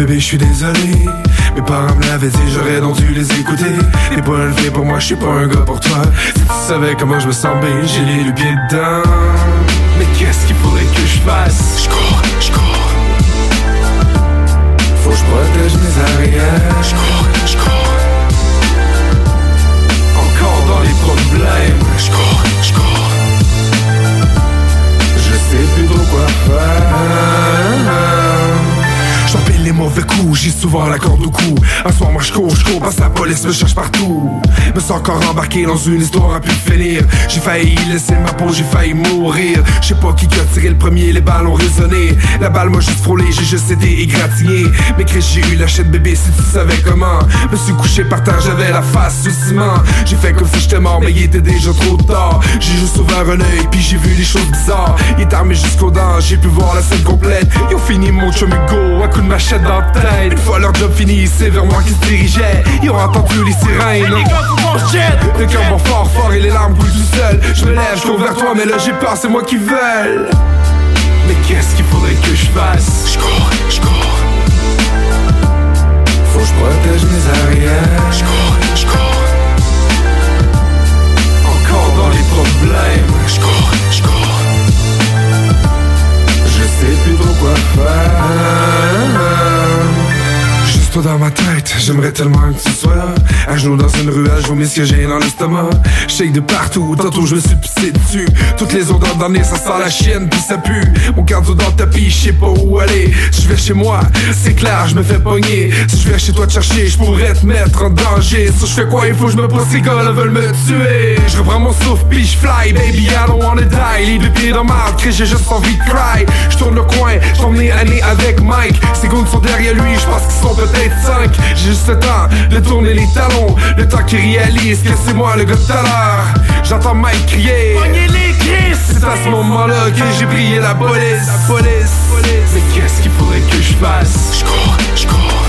Bébé, je suis désolé. Mes parents me l'avaient dit, j'aurais donc dû les écouter. T'es pas fait pour moi, je suis pas un gars pour toi. Si tu savais comment je me sens bien, j'ai les le dedans. Mais qu'est-ce qu'il faudrait que je fasse? Je cours, je cours. Faut que je protège mes arrières. Je cours, je cours. Encore dans les problèmes. Je cours, je cours. Je sais plus trop quoi faire. Mauvais coups, j'ai souvent la corde au cou. Un soir, moi je cours, je cours, parce que la police me cherche partout. Me sens encore embarqué dans une histoire à pu finir. J'ai failli laisser ma peau, j'ai failli mourir. Je sais pas qui a tiré le premier, les balles ont résonné. La balle m'a juste frôlé, j'ai juste été égratigné. Mais Chris, j'ai eu la chaîne bébé, si tu savais comment. Me suis couché par terre, j'avais la face sous ciment. J'ai fait comme si j'étais mort, mais il était déjà trop tard. J'ai juste ouvert un œil, puis j'ai vu des choses bizarres. Il est armé jusqu'aux dents, j'ai pu voir la scène complète. Ils ont fini mon chum Hugo, à coup de machette Une fois leur job fini, c'est vers moi qu'ils se dirigeaient. Ils ont entendu les sirènes. Le cœur bat fort, fort et les larmes coulent tout seul. Je me lève, je cours vers toi, mais là j'ai peur, c'est moi qui veulent. Mais qu'est-ce qu'il faudrait que je fasse? Je cours, je cours. Faut que je protège mes arrières. Je cours, je cours. Encore dans les problèmes. Je cours, je cours. Sais plus trop quoi. Toi dans ma tête, j'aimerais tellement que tu sois là. À genoux dans une ruelle, je vomis ce que j'ai dans l'estomac. Shake de partout, tantôt je me suis dessus. Toutes les odeurs d'année, ça sent la chienne, puis ça pue. Mon cardio dans le tapis, je sais pas où aller. Si je vais chez moi, c'est clair, je me fais pogner. Si je vais chez toi te chercher, je pourrais te mettre en danger. Si je fais quoi, il faut que je me pose, ces gars veulent me tuer. Je reprends mon souffle, puis je fly, baby, I don't wanna die. Les deux pieds dans ma que j'ai juste envie de cry. Je tourne le coin, je t'emmène année avec Mike. Ces sont derrière lui, je pense qu'ils sont peut-être J'ai juste le temps de tourner les talons. Le temps qui réalise que c'est moi le gars de tout à l'heure. J'entends Mike crier. C'est à ce moment-là que j'ai brillé la police. La police. Mais qu'est-ce qu'il faudrait que je fasse? Je cours, je cours.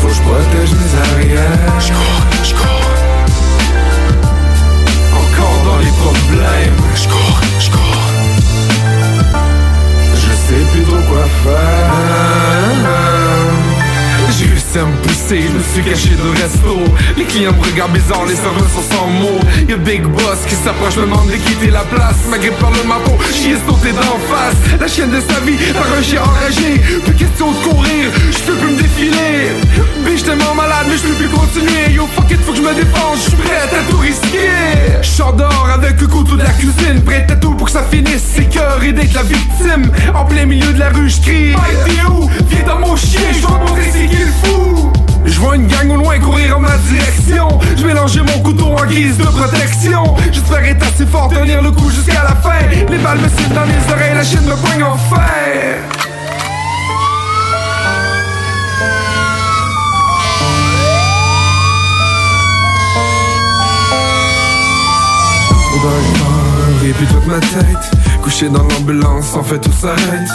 Faut que je protège mes arrières. Je cours, je cours. Encore dans les problèmes. J'ai réussi je me suis caché de resto. Les clients me regardent bizarre, les serveurs sont sans mots. Y'a Big Boss qui s'approche, me demande de quitter la place. Ma grippe parle de ma peau, j'y ai sauté d'en face. La chienne de sa vie, par un chien enragé. Plus question de courir, je peux plus me défiler. Bitch tellement malade, mais je peux plus continuer. Yo fuck it, faut que je me défende, je suis prêt à tout risquer. Dehors avec le couteau de la cuisine Prêt à tout pour que ça finisse, c'est cœur et d'être la victime En plein milieu de la rue, Hey t'es où? Viens dans mon chien, je vais montrer c'est qui le fou je vois une gang au loin courir en ma direction. Je mélangeais mon couteau en guise de protection. J'espère être assez fort, tenir le coup jusqu'à la fin. Les balles me sifflent dans les oreilles, la chaîne me poigne en fer. Dans le et puis toute ma tête Couché dans l'ambulance, en fait tout s'arrête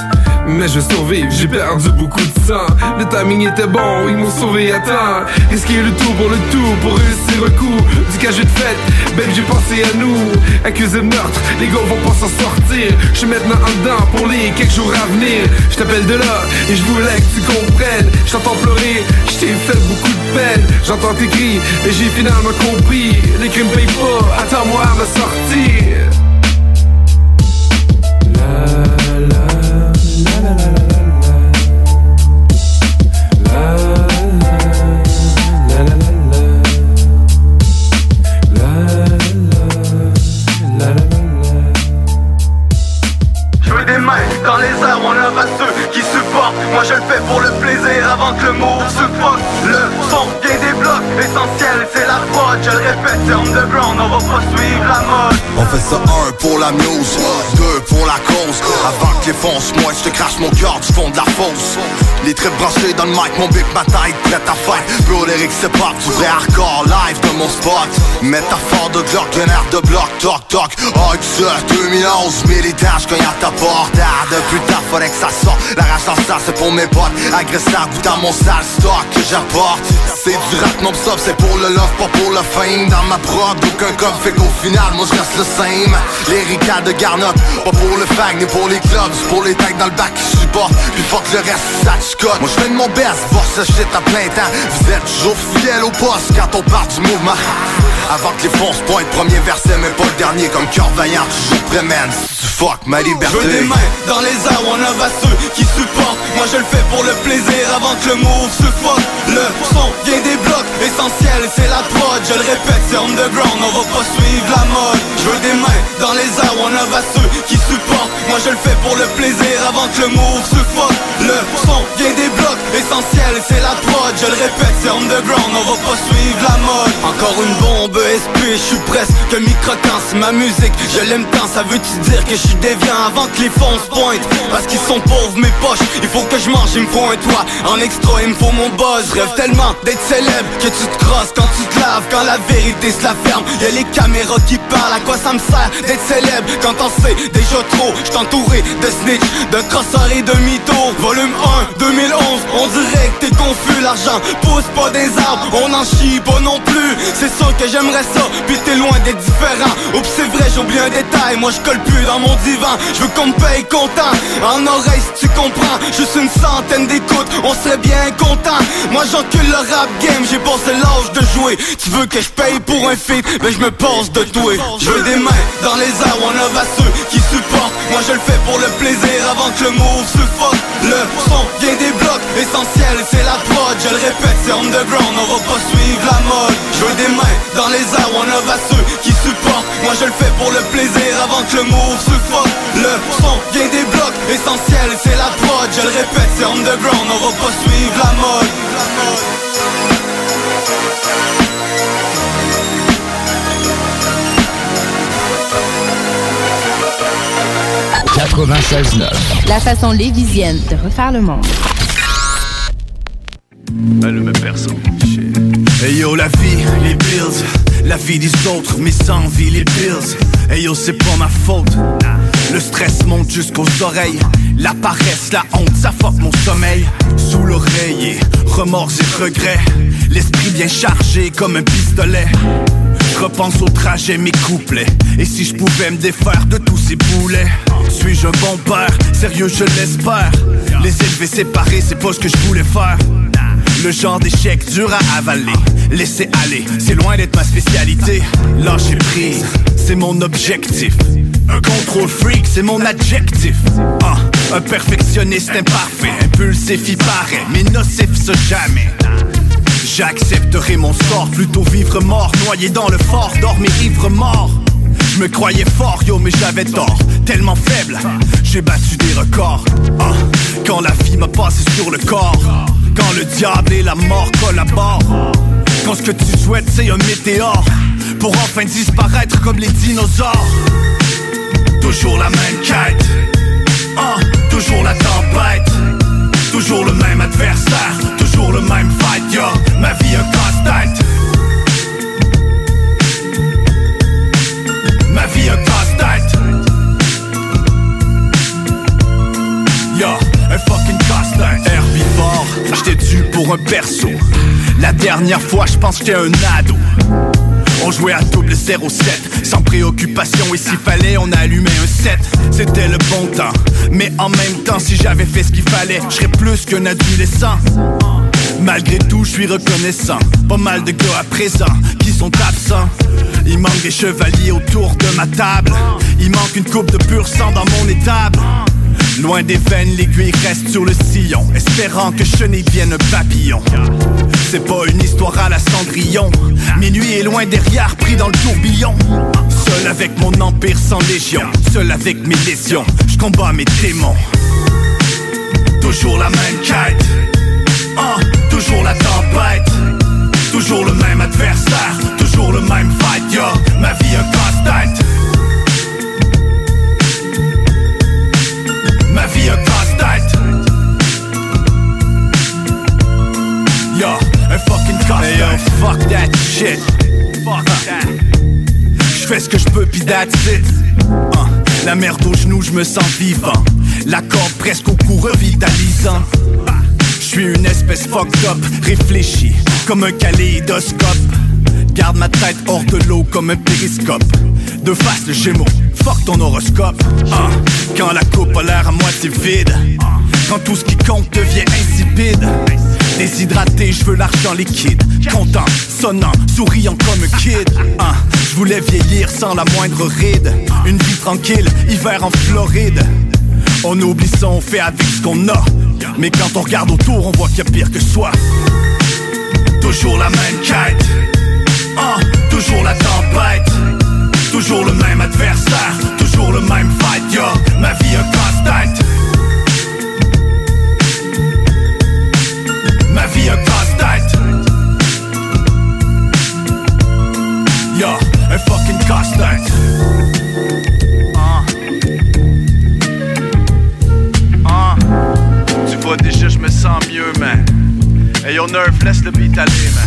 Mais je survive, j'ai perdu beaucoup de sang. Le timing était bon, ils m'ont sauvé à temps. Risquer le tout pour le tout, pour réussir un coup. Du cage de fête, babe j'ai pensé à nous. Accusé de meurtre, les gars vont pas s'en sortir. Je suis maintenant en dedans pour les quelques jours à venir. Je t'appelle de là, et je voulais que tu comprennes. Je t'entends pleurer, je t'ai fait beaucoup de peine. J'entends tes cris, et j'ai finalement compris. Les crimes payent pas, attends-moi à me sortir Je le répète c'est underground, on va pas suivre la mode. On fait ça un pour la muse, deux pour la cause. Avant que les fonces, moi je te crache mon cœur du fond de la fosse. Les traits branchés dans le mic, mon big ma tête prête à fight. Bro c'est pas du vrai hardcore live de mon spot. Métaphore de Glock, un air de bloc, toc toc. Oh tu 2011, militaire, je à ta porte. Ah, Depuis tard faudrait que ça sorte, la rage dans ça c'est pour mes potes. Agresseur goûte à mon sale stock que j'apporte. C'est du rap non-stop, c'est pour le love, pas pour le Dans ma prod, aucun cop fait qu'au final, moi je reste le same. Les ricads de Garnotte, pas pour le fag ni pour les clubs. Pour les tags dans le bac qui supportent, puis fuck le reste, ça chicote Moi je fais de mon best, voir ce shit à plein temps. Vous êtes toujours fidèles au poste quand on part du mouvement. Avant que les fonces pointent, premier verset mais pas le dernier Comme cœur vaillant, toujours prémène. Fuck ma liberté. Je veux des mains dans les airs, on a ceux qui supportent. Moi je le fais pour le plaisir avant que le move se fuck Le son vient des blocs, essentiel c'est la prod Je le répète c'est underground, on va pas suivre la mode. Je veux des mains dans les airs, on a ceux qui supportent. Moi je le fais pour le plaisir avant que le move se fuck Le son vient des blocs, essentiel c'est la prod. Je le répète c'est underground, on va pas suivre la mode. Encore une bombe SP, je suis presque micro c'est ma musique Je l'aime tant, ça veut-tu dire que je suis déviant avant que les fonds se pointent? Parce qu'ils sont pauvres mes poches Il faut que je mange, il me faut un toit. En extra il me faut mon buzz. Rêve tellement d'être célèbre Que tu te crosses quand tu te laves Quand la vérité se la ferme. Y'a les caméras qui parlent À quoi ça me sert d'être célèbre Quand on sait déjà trop J'suis de snitch, de crosseurs et de mythos. Volume 1, 2011 On dirait que t'es confus L'argent pousse pas des arbres On en chie pas non plus. C'est sûr que j'aimerais ça Puis t'es loin d'être différent. Oups c'est vrai j'oublie un détail Moi je colle plus dans mon divan. Je veux qu'on me paye content En oreille si tu comprends. Juste une centaine d'écoutes On serait bien content. Moi j'encule le rap game J'ai passé l'âge de jouer. Tu veux que je paye pour un feat Mais je me pense de tout Je veux des mains dans les airs On a ceux qui supportent. Moi je le fais pour le plaisir Avant que le move se fuck Le son vient des blocs Essentiel c'est la prod. Je le répète c'est underground On va pas suivre la mode. Je veux des mains dans les airs On a ceux qui supportent. Moi je le fais pour le plaisir Avant que le move se fuck Le son vient des blocs Essentiel c'est la prod. Je le répète c'est underground On va pas suivre la mode 96.9 La façon lévisienne de refaire le monde. Elle me perso. Hey yo, la vie, les bills. La vie des autres, mes envies, les bills. Hey yo, c'est pas ma faute. Le stress monte jusqu'aux oreilles. La paresse, la honte, ça fuck mon sommeil. Sous l'oreiller, remords et regrets. L'esprit bien chargé comme un pistolet. Je repense au trajet, mes couplets. Et si je pouvais me défaire de tous ces boulets? Suis-je un bon père? Sérieux, je l'espère. Les élever séparés, c'est pas ce que je voulais faire. Le genre d'échec dur à avaler. Laisser aller, c'est loin d'être ma spécialité. Lâcher prise, c'est mon objectif. Un contrôle freak, c'est mon adjectif. Ah, un perfectionniste imparfait, impulsif, il paraît, mais nocif, ce jamais. J'accepterai mon sort, plutôt vivre mort, noyé dans le fort, dormir ivre mort. Je me croyais fort, yo, mais j'avais tort. Tellement faible, j'ai battu des records. Ah, quand la vie m'a passé sur le corps, quand le diable et la mort collaborent. Quand ce que tu souhaites, c'est un météore, pour enfin disparaître comme les dinosaures. Toujours la même quête, ah, toujours la tempête. La dernière fois, je pense que j'étais un ado. On jouait à double 07 Sans préoccupation et s'il fallait on allumait un 7 C'était le bon temps. Mais en même temps si j'avais fait ce qu'il fallait Je plus qu'un adolescent. Malgré tout je suis reconnaissant. Pas mal de gars à présent qui sont absents. Il manque des chevaliers autour de ma table. Il manque une coupe de pur sang dans mon étable Loin des veines, l'aiguille reste sur le sillon, espérant que chenille vienne un papillon. C'est pas une histoire à la cendrillon. Minuit est loin derrière, pris dans le tourbillon. Seul avec mon empire sans légion, seul avec mes lésions, je combats mes démons. Toujours la même quête, hein, toujours la tempête. Toujours le même adversaire, toujours le même fight, yo. Ma vie un casse-tête. Fucking yo, fuck that shit. Fuck that. J'fais ce que j'peux pis that's it. Hein, la merde aux genoux, j'me sens vivant. La corde presque au cou revitalisant. J'suis une espèce fucked up, réfléchi comme un kaléidoscope. Garde ma tête hors de l'eau comme un périscope. De face le gémeau, fuck ton horoscope. Quand la coupe a l'air à moitié vide. Quand tout ce qui compte devient insipide. Déshydraté, je veux l'argent liquide. Content, sonnant, souriant comme un kid. Ah, je voulais vieillir sans la moindre ride. Une vie tranquille, hiver en Floride. On oublie ça, on fait avec ce qu'on a. Mais quand on regarde autour, on voit qu'il y a pire que soi. Toujours la même quête, ah, toujours la tempête. Toujours le même adversaire, toujours le même fight, yo. Ma vie un casse-tête. Ma vie un casse-tête. Yo, un fucking casse-tête. Ah. Ah. Tu vois déjà je me sens mieux man Hey yo nerf laisse le beat aller man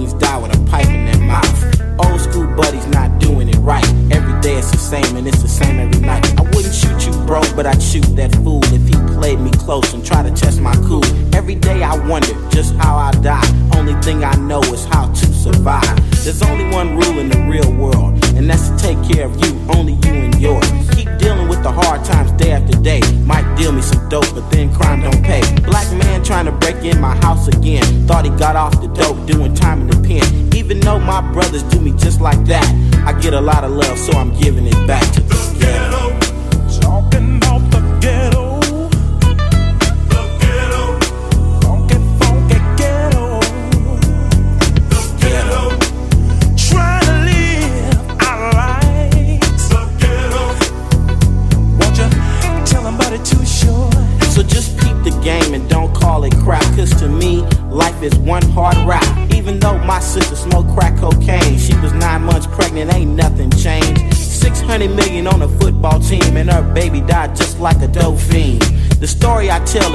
same and it's the same every night. I wouldn't shoot you, bro, but I'd shoot that fool if he played me close and tried to test my cool. Every day I wonder just how I die. Only thing I know is how to survive. There's only one rule in the real world, and that's to take care of you, only you and yours. Keep dealing with the hard times day after day. Might deal me some dope, but then crime don't pay. Black man trying to break in my house again. Thought he got off the dope, doing time in the pen. Even though my brothers do me just like that, I get a lot of love, so I'm giving it back to the ghetto.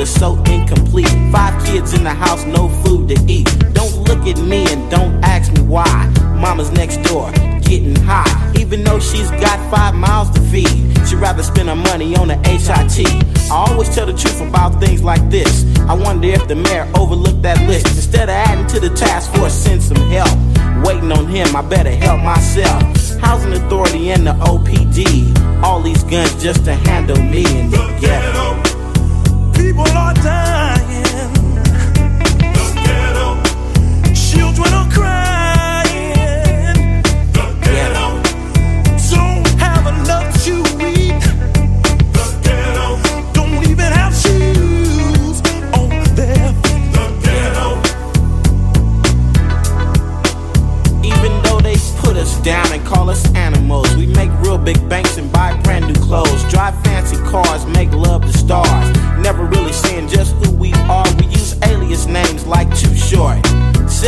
So incomplete. Five kids in the house, no food to eat. Don't look at me and don't ask me why. Mama's next door, getting high. Even though she's got five miles to feed, she'd rather spend her money on the HIT. I always tell the truth about things like this. I wonder if the mayor overlooked that list. Instead of adding to the task force, send some help. Waiting on him, I better help myself. Housing authority and the OPD. All these guns just to handle me in the ghetto. People are dying.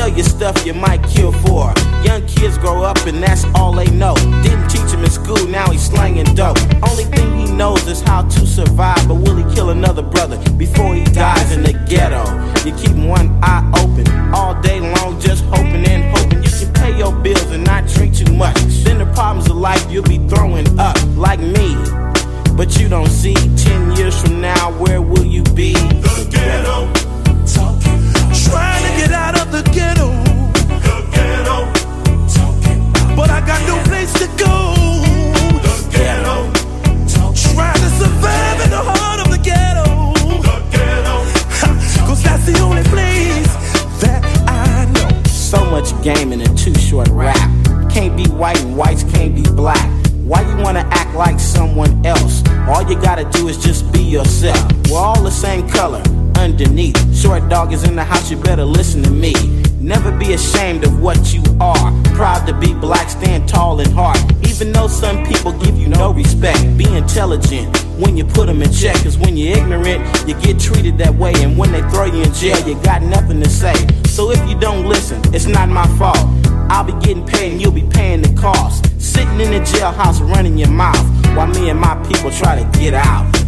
Sell your stuff you might kill for. Young kids grow up and that's all they know. Didn't teach him in school, now he's slanging dope. Only thing he knows is how to survive. But will he kill another brother before he dies in the ghetto? You keep one eye open all day long, just hoping and hoping you can pay your bills and not drink too much. Then the problems of life you'll be throwing up, like me. But you don't see, 10 years from now, where will you be? The ghetto. Game in a too short rap. Can't be white and whites can't be black. Why you wanna act like someone else? All you gotta do is just be yourself. We're all the same color underneath. Short dog is in the house, you better listen to me. Never be ashamed of what you are. Proud to be black, stand tall and hard. Even though some people give you no respect, be intelligent when you put them in check. Cause when you're ignorant, you get treated that way. And when they throw you in jail, you got nothing to say. So if you don't listen, it's not my fault. I'll be getting paid and you'll be paying the cost. Sitting in the jailhouse running your mouth while me and my people try to get out.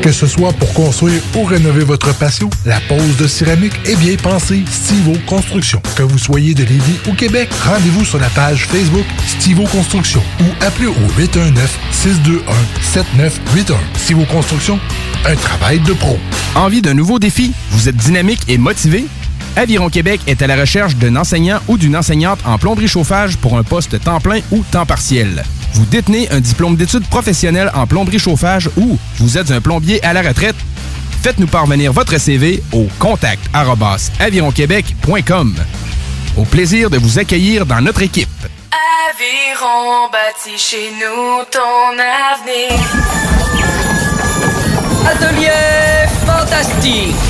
681 4476. Que ce soit pour construire ou rénover votre patio, la pose de céramique est bien pensée Stivo Construction. Que vous soyez de Lévis ou Québec, rendez-vous sur la page Facebook Stivo Construction ou appelez au 819-621-7981. Stivo Construction, un travail de pro. Envie d'un nouveau défi? Vous êtes dynamique et motivé? Aviron Québec est à la recherche d'un enseignant ou d'une enseignante en plomberie chauffage pour un poste temps plein ou temps partiel. Vous détenez un diplôme d'études professionnelles en plomberie chauffage ou vous êtes un plombier à la retraite? Faites-nous parvenir votre CV au contact avironquebec.com. Au plaisir de vous accueillir dans notre équipe. Aviron bâti chez nous ton avenir. Atelier fantastique.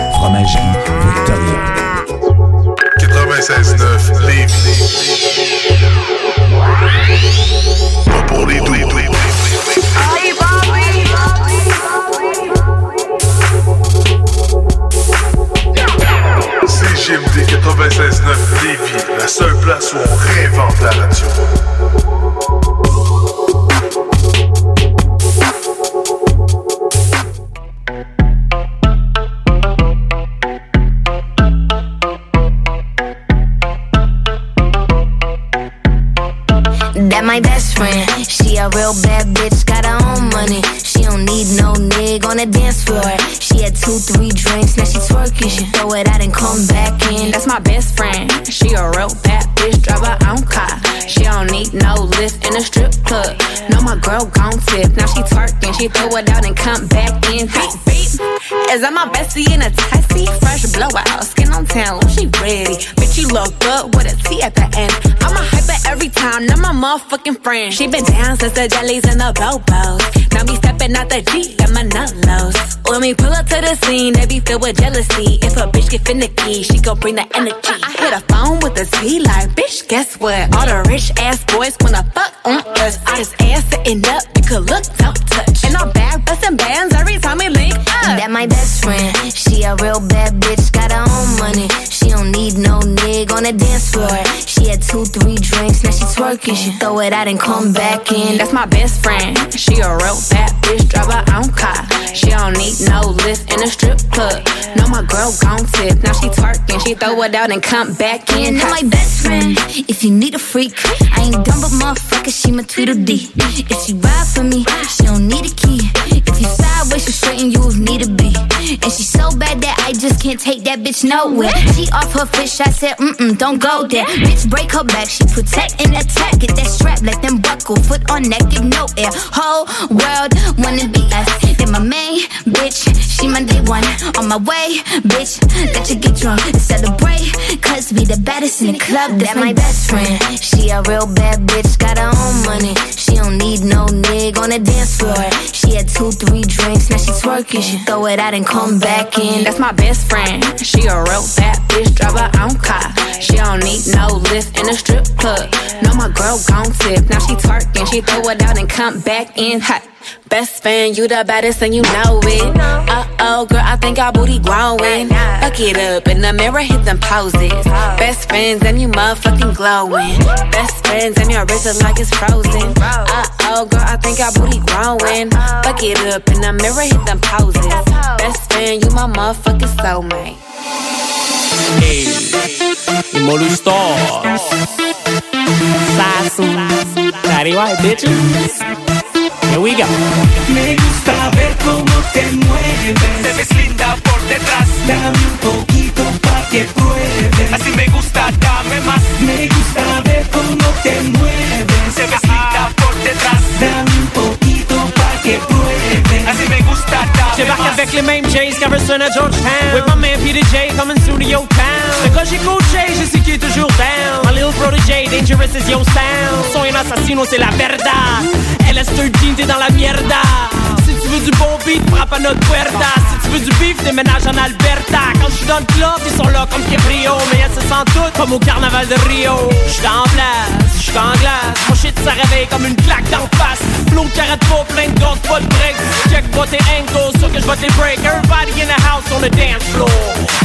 Fromagerie Victoria. 96.9 Lévis. Pas pour les doux. CGMD 96.9 Lévis, la seule place où on réinvente la radio. My best friend. She a real bad bitch, got her own money. She don't need no nigga on the dance floor. She had two, three drinks, now she twerking. She throw it out and come back in. That's my best friend. She a real bad bitch, her own car. She don't need no lift in a strip club. No, my girl gon' tip. Now she twerking, she throw it out and come back in. Beep, beep. Is that my bestie in a taxi? Fresh blowout, skin on town, she ready. Bitch, you look good with a T at the end. I'm a hyper every time, not my motherfucking friend. She been down since the jellies and the bobos. Now me stepping out the G, got my nut lows. When we pull up to the scene, they be filled with jealousy. If a bitch get finicky, she gon' bring the energy. I hit a phone with a T like, bitch, guess what? All the rich ass boys wanna fuck on us. I just ass sitting up, you could look, don't touch. And I'm back busting bands every time we link up. That my best friend. She a real bad bitch, got her own money. She don't need no nigga on the dance floor. She had two, three drinks, now she twerking. She throw it out and come back in. That's my best friend. She a real bad bitch, drive her own car. She don't need no lift in a strip club. No, my girl gon' tip. Now she twerking, she throw it out and come back in. And my best friend, if you need a freak, I ain't dumb but motherfucker, she my Tweedledee. If she ride for me, she don't need a key. If you sideways, she straighten you if need to be. And she so bad that I just can't take that bitch nowhere. She off her fish, I said, mm-mm, don't go there. Bitch, break her back, she protect and attack. Get that strap, let them buckle, foot on neck, give no air. Whole world wanna be us. Then my main bitch, she my day one. On my way, bitch, let you get drunk and celebrate. Cause we the baddest in the club, that's my best friend. She a real bad bitch, got her own money. She don't need no nigga on the dance floor. She had two, three drinks, now she twerking. She throw it out and come back in. That's my best friend. She a real bad bitch, drive her own car. She don't need no lift in a strip club. No, my girl gon' tip. Now she twerking, she throw it out and come back in hot. Best fan, you the baddest and you know it. Uh oh, girl, I think our booty growing. Fuck it up in the mirror, hit them poses. Best friends and you motherfucking glowing. Best friends and your wrist is like it's frozen. Uh oh, girl, I think our booty growing. Fuck it up in the mirror, hit them poses. Best friend, you my motherfucking soulmate. Hey, Imolu Stars. Sasu. Patty White, bitches. Here we go. Me gusta ver cómo te mueves. Te ves linda por detrás. Dame un poquito pa' que pruebes. Así me gusta, dame más. Me gusta ver cómo te mueves. Te ves linda por detrás. Dame un poquito pa' que pruebes. Así me gusta, dame más. avec les mêmes Jays qu'Averson à Georgetown With my man Peter J coming studio town quand j'écoute Jay, je sais qu'il est toujours down My little protege, dangerous is your sound. Soy un assassino, c'est la verdad LS13, t'es dans la mierda. Si tu veux du bon beat, frappe à notre puerta. Si tu veux du beef, déménage en Alberta. Quand je suis dans le club, ils sont là comme Caprio. Mais elles se sentent toutes comme au carnaval de Rio. J'suis en place, j'suis en glace. Mon shit ça réveille comme une claque d'en face. Flow arrête pas, plein de gosses, pas de breaks Check pas tes angles, sûr que je vais te les break. Everybody in the house on the dance floor.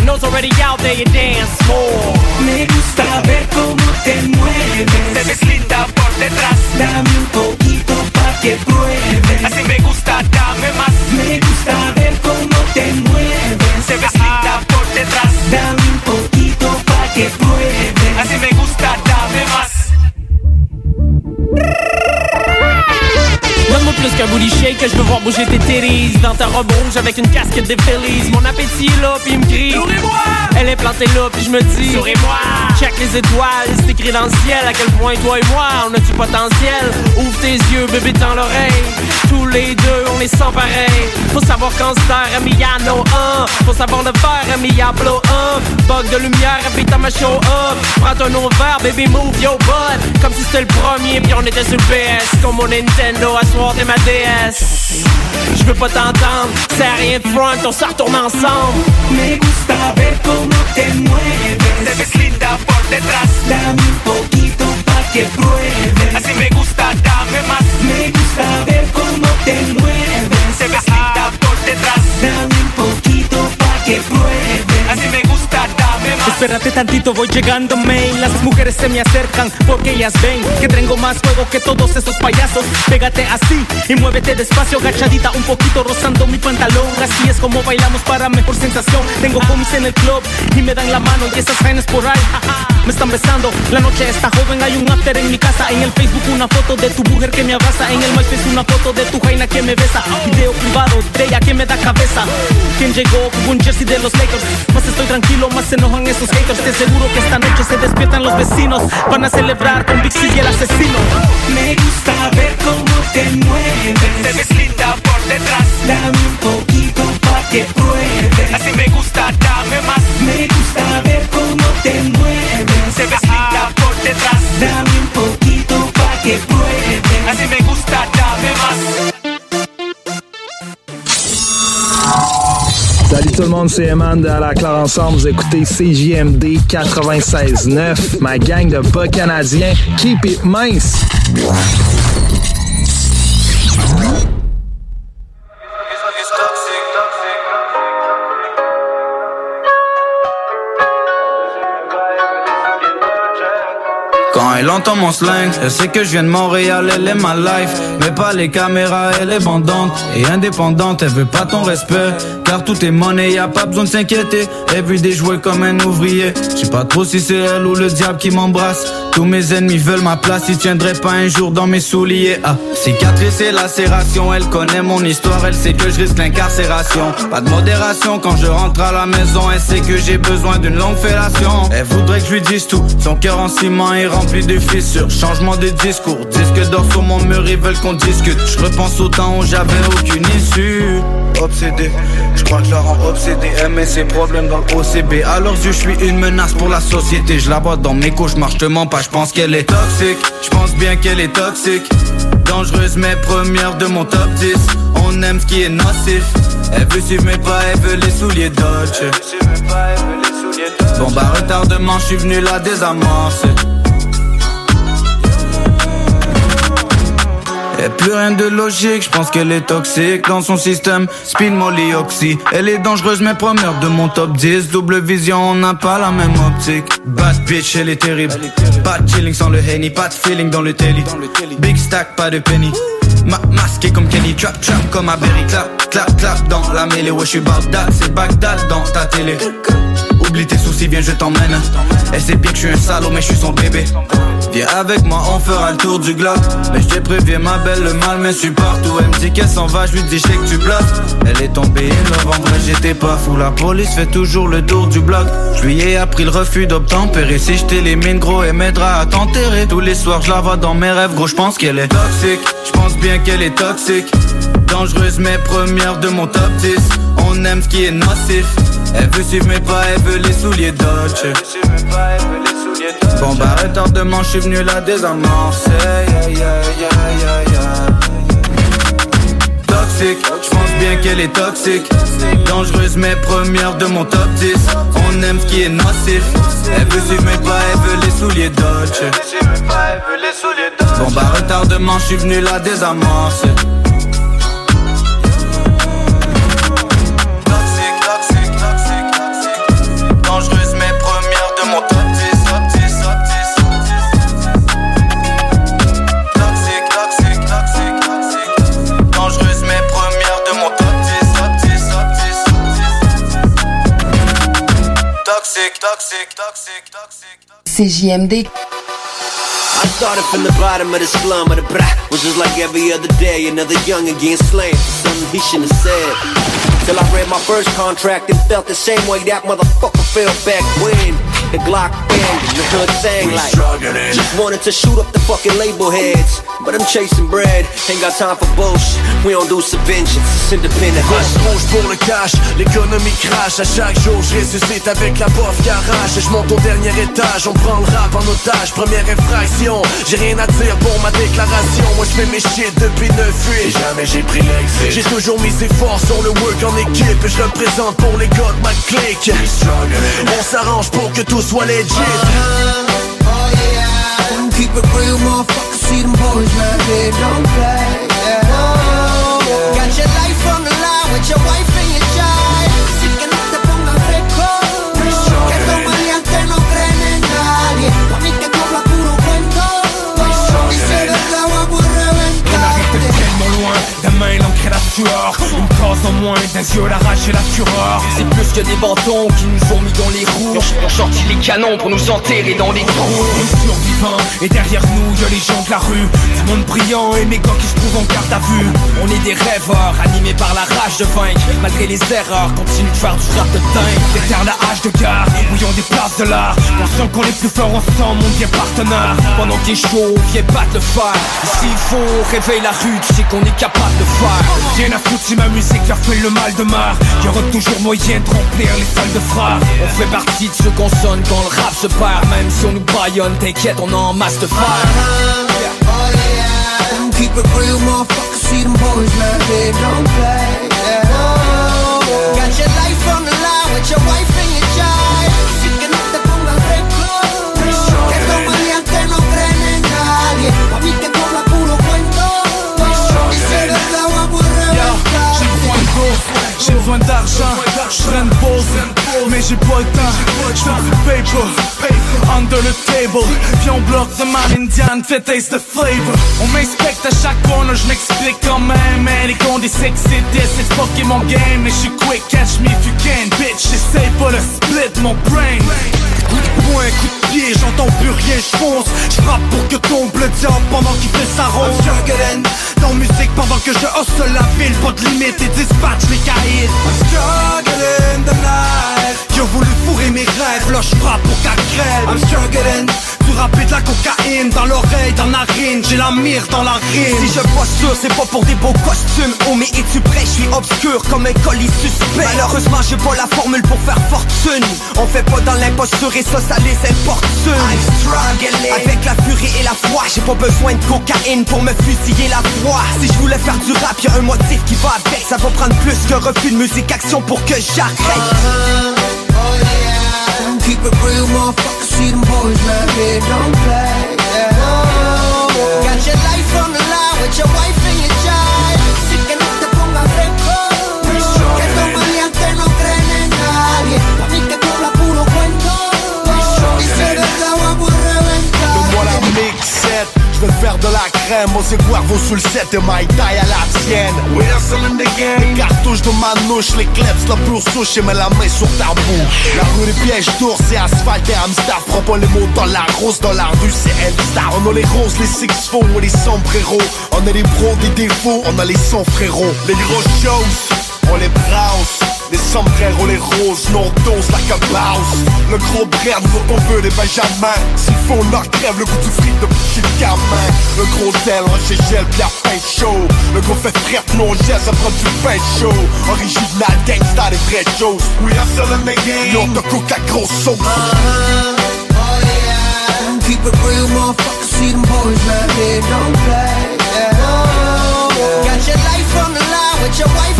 Knows already out there, dance more Me gusta ver cómo te mueves. Te ves linda por detrás. Dame un poquito pa' que pruebes. Así me gusta, dame más. Me gusta ver cómo shake que je veux voir bouger tes titties. Dans ta robe rouge avec une casquette des Phillies Mon appétit est là puis il me crie. Souris-moi Elle est plantée là puis je me dis Souris-moi Check les étoiles, c'est écrit dans le ciel. À quel point toi et moi on a du potentiel? Ouvre tes yeux bébé dans l'oreille. Tous les deux on est sans pareil. Faut savoir quand se taire Emiliano 1 Faut savoir le faire Emiliano 1 Bug de lumière habite à ma show up. Prends ton nom vert baby move yo butt. Comme si c'était le premier puis on était sur PS Comme mon Nintendo à soir t'es ma DS Je veux pas t'entendre C'est rien de front on s'en retourne ensemble Me gusta ver cómo te mueves. Te ves linda por detrás. Dame un poquito pa' que pruebes. Así me gusta, dame más. Me gusta ver cómo te mueves. Te ves linda por detrás. Dame un poquito pa' que pruebes. Espérate tantito, voy llegando, main Las mujeres se me acercan porque ellas ven Que tengo más juego que todos esos payasos. Pégate así y muévete despacio Agachadita un poquito rozando mi pantalón. Así es como bailamos para mejor sensación. Tengo homies en el club y me dan la mano Y esas vainas por ahí, me están besando. La noche está joven, hay un after en mi casa. En el Facebook una foto de tu mujer que me abraza. En el MySpace una foto de tu jaina que me besa. Video privado de ella que me da cabeza. ¿Quién llegó un jersey de los Lakers? Más estoy tranquilo, más se enojan esos haters Te aseguro que esta noche se despiertan los vecinos Van a celebrar con Big Sis y el asesino Me gusta ver cómo te mueves. Te ves linda por detrás. Dame un poquito pa' que pruebes. Así me gusta, dame más. Me gusta ver cómo te mueves. Te ves linda por detrás. Dame un poquito pa' que pruebes. Así me Salut tout le monde, c'est Eman de À la Claire Ensemble. Vous écoutez CJMD 96.9, ma gang de bas canadiens. Keep it mince! Quand elle entend mon slang, elle sait que je viens de Montréal, elle est ma life. Mais pas les caméras, elle est bandante et indépendante, elle veut pas ton respect. Car tout est monnaie, y a pas besoin de s'inquiéter. Everyday jouer comme un ouvrier. Je sais pas trop si c'est elle ou le diable qui m'embrasse. Tous mes ennemis veulent ma place, ils tiendraient pas un jour dans mes souliers. Ah, cicatrice et lacération, elle connaît mon histoire, elle sait que je risque l'incarcération. Pas de modération quand je rentre à la maison, elle sait que j'ai besoin d'une longue fellation. Elle voudrait que je lui dise tout, son cœur en ciment est rempli de fissures. Changement de discours, disque d'or sur mon mur, ils veulent qu'on discute. Je repense au temps où j'avais aucune issue. Obsédé, je crois que je la rends obsédée. Elle met ses problèmes dans le OCB. À leurs yeux, je suis une menace pour la société. Je la vois dans mes cauchemars, je te mens pas, je pense qu'elle est toxique. Je pense bien qu'elle est toxique. Dangereuse, mais première de mon top 10. On aime ce qui est nocif. Elle veut suivre mes pas, elle veut les souliers Dodge. Bon bah retardement, je suis venu la désamorcer. Y'a plus rien de logique, je pense qu'elle est toxique dans son système. Spin molly oxy, elle est dangereuse mais première de mon top 10. Double vision, on n'a pas la même optique. Bad bitch, elle est terrible. Pas de chilling sans le henny, pas de feeling dans le telly. Big stack, pas de penny. Ma masqué comme Kenny, trap trap comme à Berry, clap clap clap dans la mêlée. Ouais, je suis Bagdad, c'est Bagdad dans ta télé. Oublie tes soucis, viens, je t'emmène. Elle sait bien que je suis un salaud, mais je suis son bébé. Viens avec moi, on fera le tour du globe. Mais je te préviens, ma belle, le mal me suit partout. Elle me dit qu'elle s'en va, je lui dis, que tu bluffes. Elle est tombée en vrai, j'étais pas fou. La police fait toujours le tour du bloc. Je lui ai appris le refus d'obtempérer. Si je t'élimine, gros, elle m'aidera à t'enterrer. Tous les soirs, je la vois dans mes rêves, gros, je pense qu'elle est toxique. Je pense bien qu'elle est toxique. Dangereuse, mais première de mon top 10. On aime ce qui est nocif. Elle veut suivre mes pas, elle veut les souliers Dodge. Bon bah retardement, je suis venu la désamorcer. Yeah, yeah, yeah, yeah, yeah. Toxique, je pense bien qu'elle est toxique. Dangereuse, mais première de mon top 10. On aime ce qui est nocif. Elle veut suivre mes pas, elle veut les souliers Dodge. Bon bah retardement, je suis venu la désamorcer. CJMD I started from the bottom of the slum of the bra Was just like every other day Another young again for something he shouldn't have said. Till I read my first contract and felt the same way that motherfucker felt back when The Glock banged and the hood sang like struggling. Just wanted to shoot up the fucking label heads But I'm chasing bread, ain't got time for bullshit We don't do subventions, it's independent rouge pour le cash, l'économie crache À chaque jour je ressuscite avec la bof garage Et je monte au dernier étage, on prend le rap en otage. Première infraction, j'ai rien à dire pour ma déclaration. Moi je fais mes shit depuis 9 8 Et jamais j'ai pris l'exit J'ai toujours mis efforts sur le work en équipe. Et je représente pour les gars de ma clique. On s'arrange pour que tout soit legit Keep it real, motherfucker. See them boys right here, don't play. Yeah. Got your life on the line with your wife and your child. Así que no te pongas fresco. Que estos maleantes no creen en nadie. Pa' mí que tú hablas puro cuento. Y si eres la vamos a On arrive de reventar. tellement loin, d'un main il ancrait la sueur Une cause en moins, d'un yeux la rage et la fureur. C'est plus que des bâtons qui nous ont mis dans les roues. Ils ont sorti les canons pour nous enterrer dans les trous. survivants. Et derrière nous y'a les gens de la rue. Du monde brillant et mes gars qui se trouvent en garde à vue. On est des rêveurs animés par la rage de vaincre. Malgré les erreurs continue de faire du rap de dingue. Déterre la hache de gare, bouillons des places de l'art. Conscient qu'on est plus fort ensemble, on devient partenaire. Pendant qu'il est chaud, viens battre le Et S'il faut, réveille la rue, tu sais qu'on est capable de faire. Rien à foutre si ma musique leur fait le mal de mar Y'aura toujours moyen de remplir les salles de frères On fait partie de ceux qu'on sonne quand le rap se perd Même si on nous baillonne, t'inquiète, on en masse de fer Keep it real, motherfucker. See them boys right here, don't play. Yeah. Got your life on the line with your wife j'ai besoin d'argent, je traîne pause, mais j'ai pas le temps, je fais du paper, under the table, puis on bloque the man indian, fait taste the flavor. On m'inspecte à chaque corner, je m'explique quand même, man, les cons des sexy. This, it's fucking mon game, mais je suis quick, catch me if you can, bitch, j'essaye pas le split, mon brain. Coup de poing, coup de pied, j'entends plus rien, je fonce, je frappe pour que tombe le diable pendant qu'il fait sa ronde. Struggling dans musique pendant que je hustle la ville, pas de limite et dispatch les caïds. I'm struggling the night. Qui ont voulu fourrer mes rêves, là je frappe pour qu'elle crève. I'm struggling. Rap et de la cocaïne dans l'oreille, dans la narine, j'ai la mire dans la rime. Si je sûr, c'est pas pour des beaux costumes. Oh, mais es-tu prêt? Je suis obscur comme un colis suspect. Malheureusement, j'ai pas la formule pour faire fortune. On fait pas dans l'imposture et ça, ça les importune. I'm struggling. Avec la furie et la foi, j'ai pas besoin de cocaïne pour me fusiller la foi. Si je voulais faire du rap, y'a un motif qui va avec. Ça va prendre plus qu'un refus de musique action pour que j'arrête. Keep it real, motherfucker. See them boys right here, don't play. Yeah. Got your life on the line with your wife faire de la crème, moi c'est Cuervo sur le set et my taille à la tienne. We hustling the game. Les cartouches de manouche, les clips, la pure souche et mets la main sur ta bouche. La rue des pièges d'ours, c'est asphalte et Amstar. Prends pas les mots dans la rose, dans la rue c'est L-Star. On a les roses, les six faux, on a les sombreros. On a les pros, des défauts, on a les sons frérots. Les grosses choses, on les browse. Les sombreros, les roses, non dose like a bouse Le gros brerd veut qu'on veut les benjamins. S'il faut on leur crève le goût du frites de petit gamin Le gros zèle, on chez gel pis la pain chaud. Le gros fait frette, non gel, ça prend du pain chaud. Original gangsta, des vraies choses We are selling the game. Yo, te cook la grosse sauce. Keep it real, motherfucker. See them boys right here, don't play. Yeah. Got your life on the line with your wife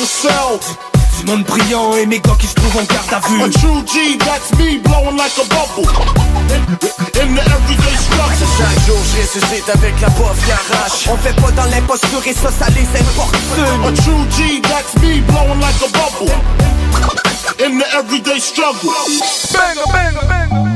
to sell Du monde brillant et mes gars qui se trouvent en garde à vue. A true G, that's me blowing like a bubble. In the everyday struggle Chaque jour je ressuscite avec la bof garage On fait pas dans l'imposture et ça, ça les importune A true G, that's me blowing like a bubble. In the everyday struggle. Banger, banger, banger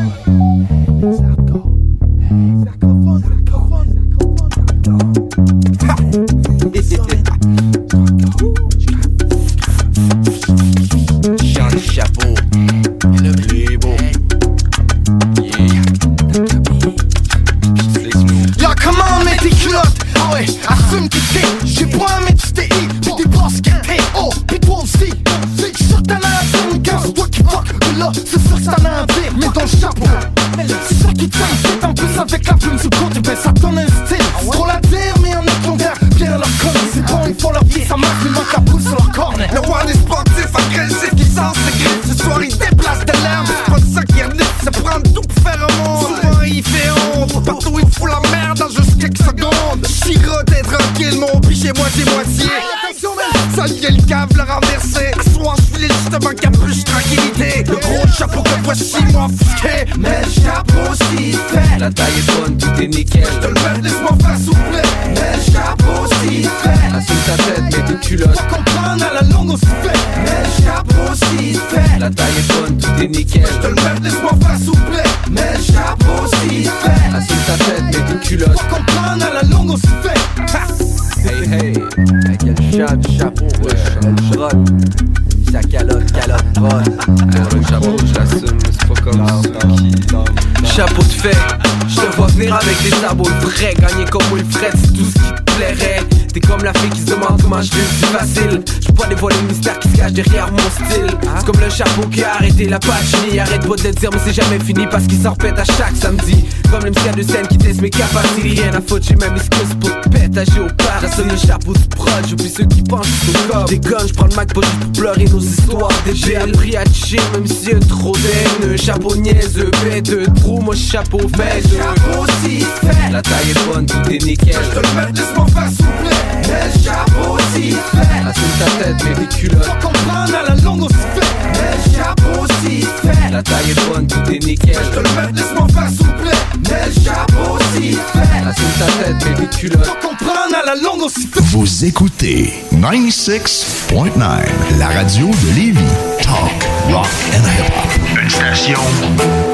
derrière mon style. C'est comme le chapeau qui a arrêté la patchnie. Arrête pas de dire, mais c'est jamais fini parce qu'il s'en repète à chaque samedi. Comme le MC de scène qui teste mes capacités. Rien à foutre, j'ai même excuse pour te pétager au par. J'assume le chapeau du prod, j'oublie ceux qui pensent juste au corps. Des guns, j'prends le juste pour pleurer nos histoires. J'ai appris à chier même s'il y a trop d'haine. Chapeau niaiseux, bête de trou, moi chapeau fait. Chapeau s'y fait. La taille est bonne, tout est nickel. Je te le mets, laisse-moi faire s'il vous plaît. Mais chapeau s'y fait. Assume ta tête, mets tes culottes. Faut comprendre à la longue on s'y fait. Mais chapeau s'y fait. La taille est bonne, tout est nickel. Je te le mets, laisse-moi faire s'il vous plaît. Mais le chapeau s'y fait. Assume ta tête, mets tes culottes. Faut comprendre à la longue on s'y fait. Vous écoutez 96.9, la radio de Lévis. Talk, rock and hip-hop. Une station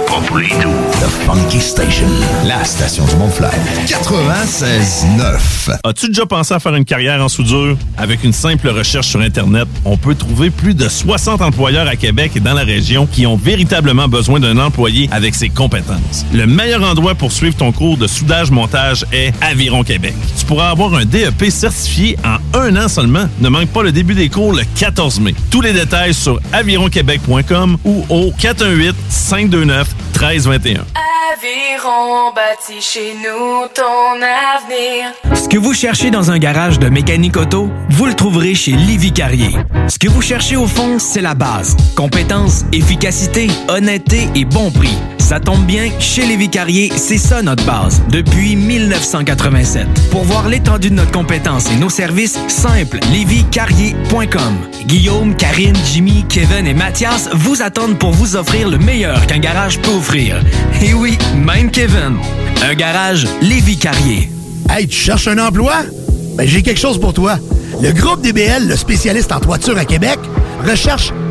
pas pour les doux. The Funky Station, la station du Mont-Flair. 96.9. As-tu déjà pensé à faire une carrière en soudure? Avec une simple recherche sur Internet, on peut trouver plus de 60 employeurs à Québec et dans la région qui ont véritablement besoin d'un employé avec ses compétences. Le meilleur endroit pour suivre ton cours de soudage-montage est Aviron Québec. Tu pourras avoir un DEP certifié en un an seulement. Ne manque pas le début des cours le 14 mai. Tous les détails sur avironquebec.com ou au 418-529-1321. Aviron bâti chez nous ton avenir. Ce que vous cherchez dans un garage de mécanique auto, vous le trouverez chez Livy Carrier. Ce que vous cherchez au fond, c'est la base. Compétence, efficacité, honnêteté et bon prix. Ça tombe bien, chez Lévi Carrier, c'est ça notre base, depuis 1987. Pour voir l'étendue de notre compétence et nos services, simple, lévicarrier.com. Guillaume, Karine, Jimmy, Kevin et Mathias vous attendent pour vous offrir le meilleur qu'un garage peut offrir. Et oui, même Kevin. Un garage Lévi Carrier. Hey, tu cherches un emploi? Ben, j'ai quelque chose pour toi. Le groupe DBL, le spécialiste en toiture à Québec, recherche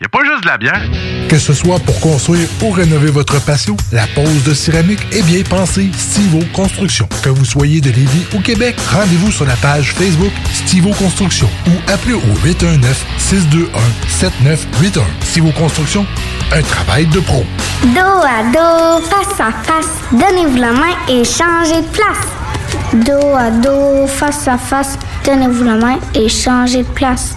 y a pas juste de la bière. Que ce soit pour construire ou rénover votre patio, la pose de céramique est bien pensée Stivo Construction. Que vous soyez de Lévis ou Québec, rendez-vous sur la page Facebook Stivo Construction ou appelez au 819-621-7981. Stivo Construction, un travail de pro. Dos à dos, face à face, donnez-vous la main et changez de place. Dos à dos, face à face, donnez-vous la main et changez de place.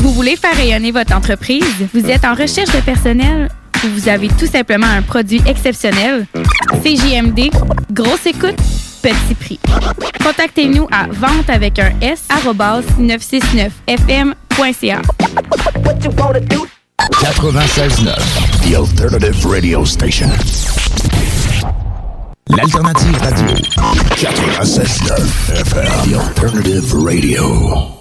Vous voulez faire rayonner votre entreprise? Vous êtes en recherche de personnel? Ou vous avez tout simplement un produit exceptionnel? CJMD, grosse écoute, petit prix. Contactez-nous à vente avec un S 969fm.ca. 96.9, The Alternative Radio Station l'alternative radio. 96.9 FM. The Alternative Radio.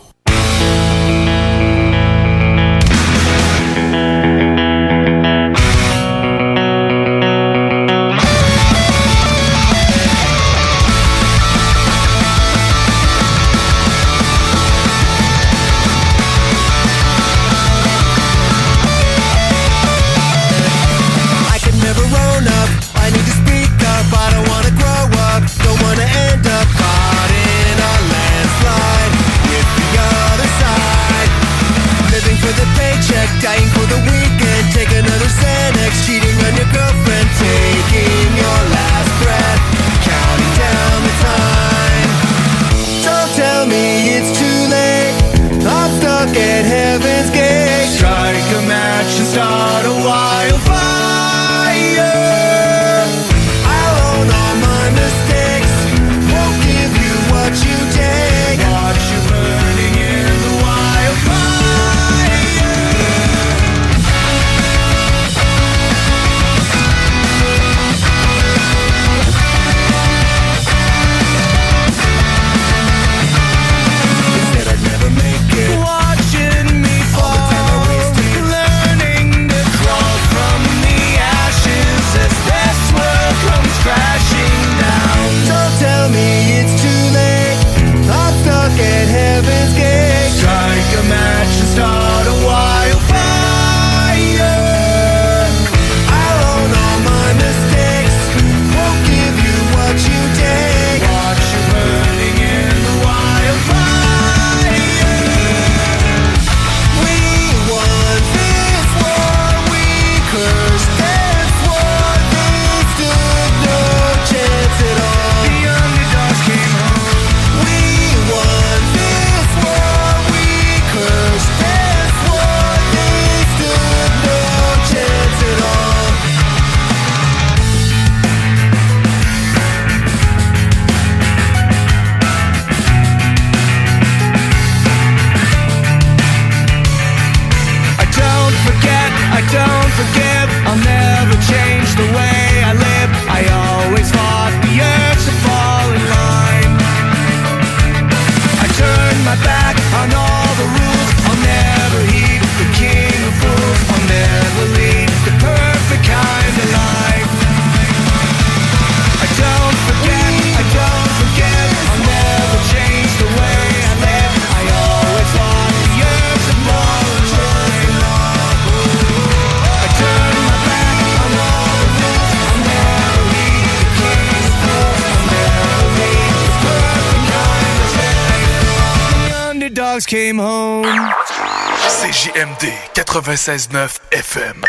96.9 FM.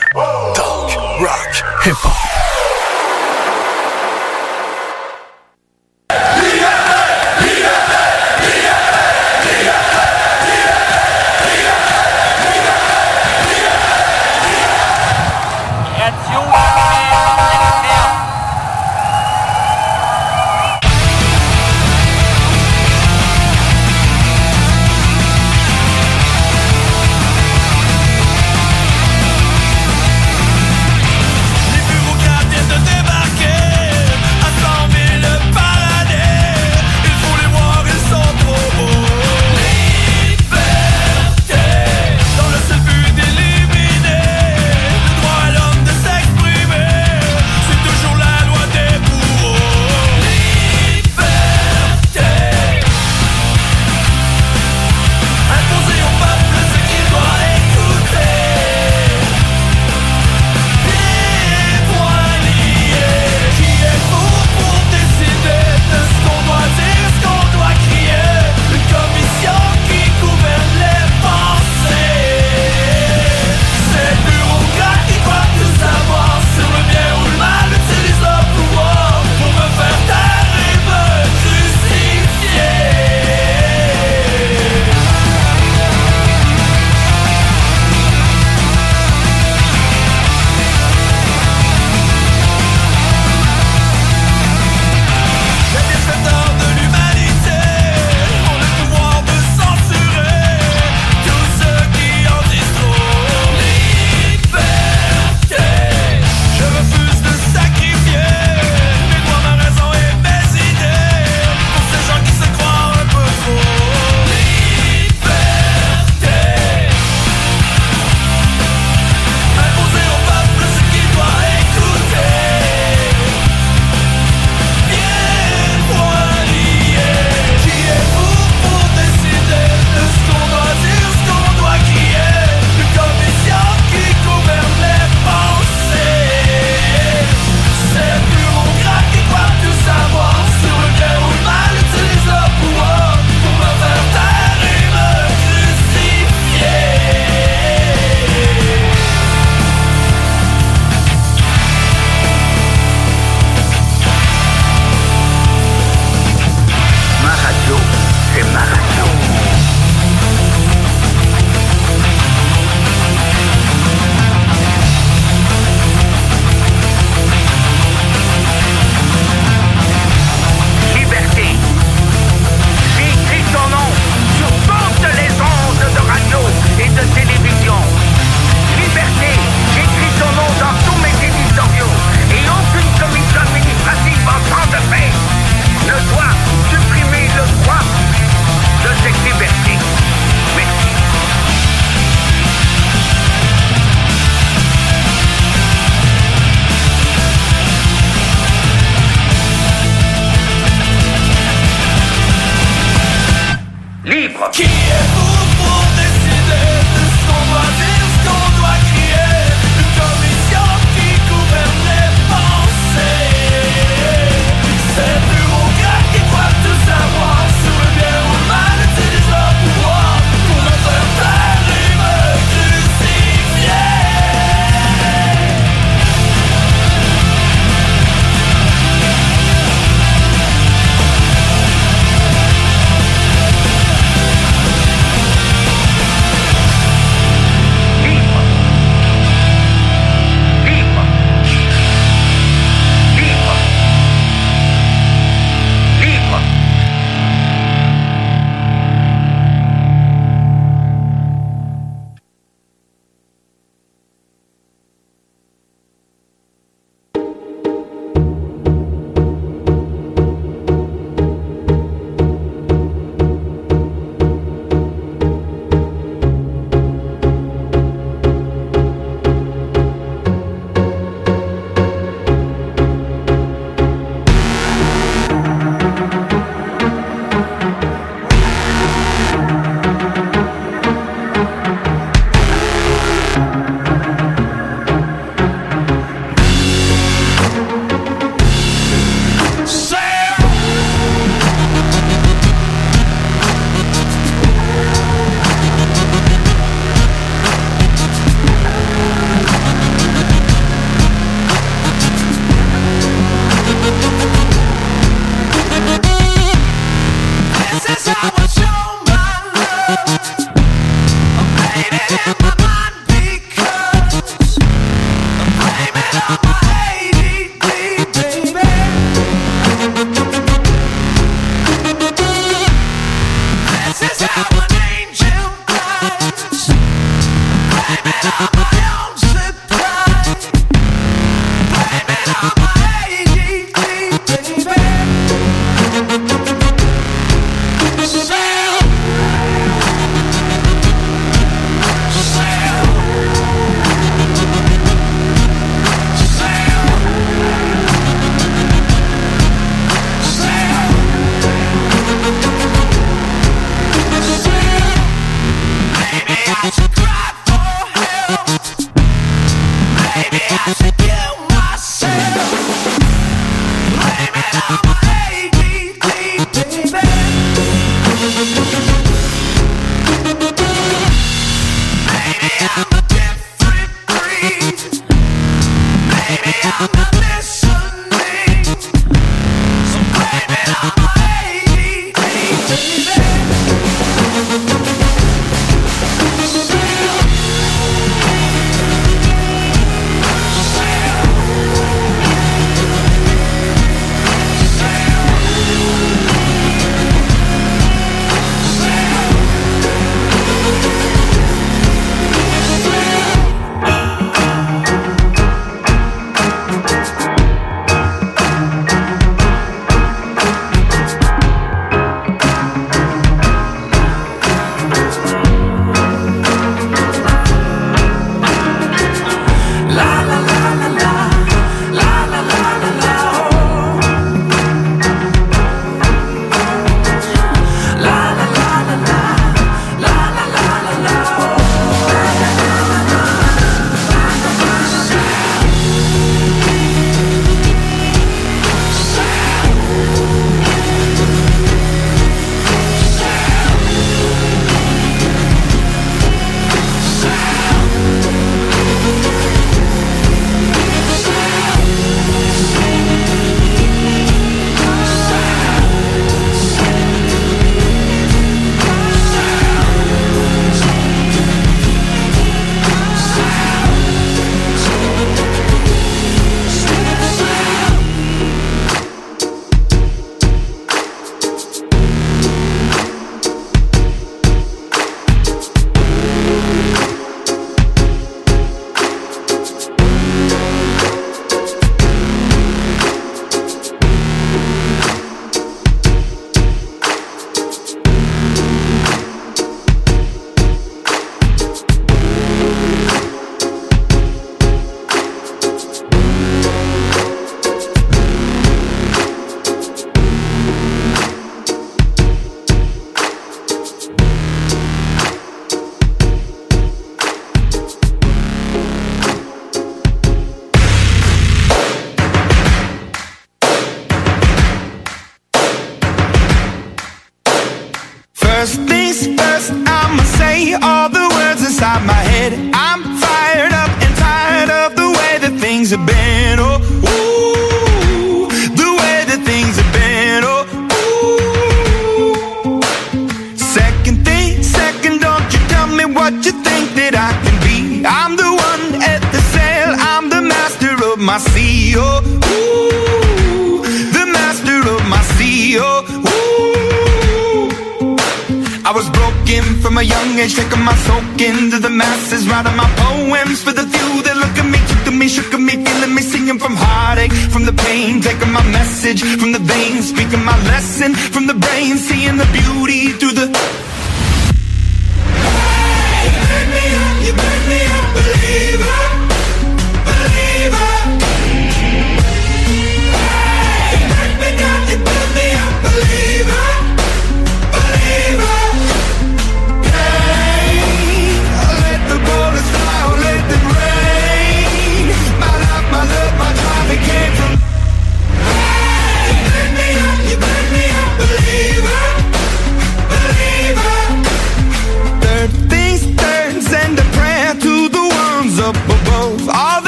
Talk, rock, hip-hop.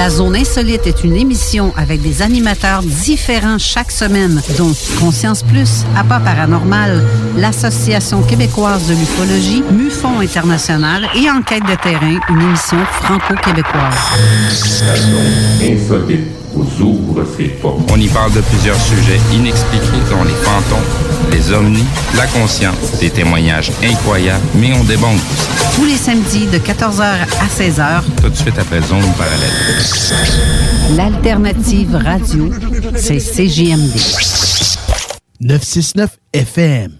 La Zone Insolite est une émission avec des animateurs différents chaque semaine, dont Conscience Plus, APA Paranormal, l'Association québécoise de l'ufologie, MUFON International et Enquête de terrain, une émission franco-québécoise. La zone insolite vous ouvre ses portes. On y parle de plusieurs sujets inexpliqués, dont les fantômes, les ovnis, la conscience, des témoignages incroyables, mais on débonde aussi. Tous les samedis de 14h à 16h, Tout de suite après Zone Parallèle. l'alternative radio, c'est CJMD. 969 FM.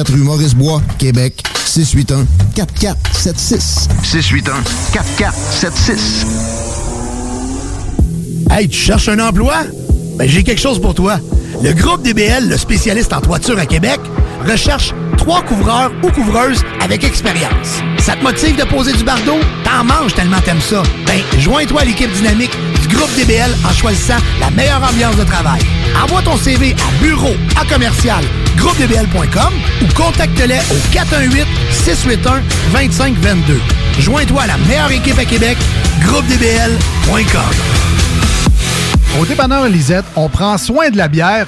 rue Maurice-Bois, Québec, 681 4476. 681 4476. Hey, tu cherches un emploi? Ben, j'ai quelque chose pour toi. Le groupe DBL, le spécialiste en toiture à Québec, recherche trois couvreurs ou couvreuses avec expérience. Ça te motive de poser du bardeau? T'en manges tellement t'aimes ça. Ben, joins-toi à l'équipe dynamique groupe DBL en choisissant la meilleure ambiance de travail. Envoie ton CV à bureau à commercial groupedbl.com ou contacte-les au 418 681 2522. Joins-toi à la meilleure équipe à Québec, groupedbl.com. Au dépanneur Lisette, on prend soin de la bière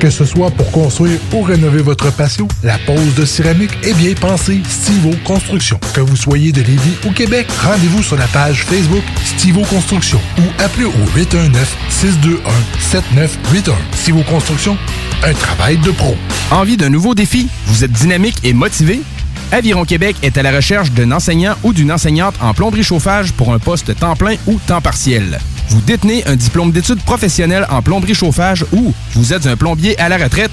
Que ce soit pour construire ou rénover votre patio, la pose de céramique est bien pensée Stivo Construction. Que vous soyez de Lévis ou Québec, rendez-vous sur la page Facebook Stivo Construction ou appelez au 819-621-7981. Stivo Construction, un travail de pro. Envie d'un nouveau défi? Vous êtes dynamique et motivé? Aviron Québec est à la recherche d'un enseignant ou d'une enseignante en plomberie chauffage pour un poste temps plein ou temps partiel. Vous détenez un diplôme d'études professionnelles en plomberie chauffage ou vous êtes un plombier à la retraite?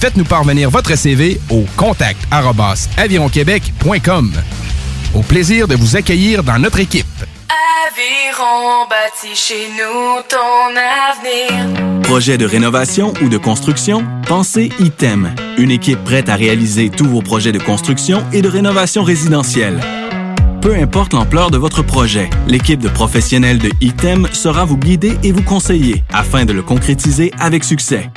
Faites-nous parvenir votre CV au contact avironquebec.com. Au plaisir de vous accueillir dans notre équipe. Aviron bâti chez nous ton avenir. Projet de rénovation ou de construction? Pensez ITEM. Une équipe prête à réaliser tous vos projets de construction et de rénovation résidentielle. Peu importe l'ampleur de votre projet, l'équipe de professionnels de ITEM sera vous guider et vous conseiller afin de le concrétiser avec succès.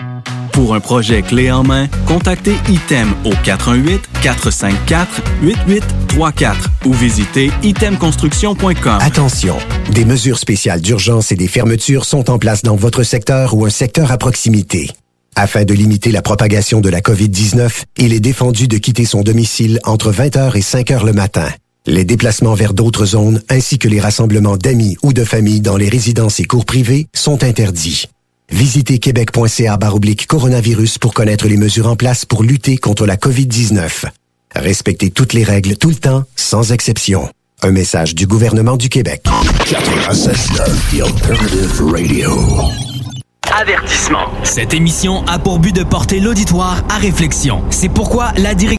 Pour un projet clé en main, contactez ITEM au 418-454-8834 ou visitez itemconstruction.com. Attention, des mesures spéciales d'urgence et des fermetures sont en place dans votre secteur ou un secteur à proximité. Afin de limiter la propagation de la COVID-19, il est défendu de quitter son domicile entre 20h et 5h le matin. Les déplacements vers d'autres zones ainsi que les rassemblements d'amis ou de familles dans les résidences et cours privés sont interdits. Visitez québec.ca baroblique coronavirus pour connaître les mesures en place pour lutter contre la COVID-19. Respectez toutes les règles tout le temps, sans exception. Un message du gouvernement du Québec. Avertissement. Cette émission a pour but de porter l'auditoire à réflexion. C'est pourquoi la direction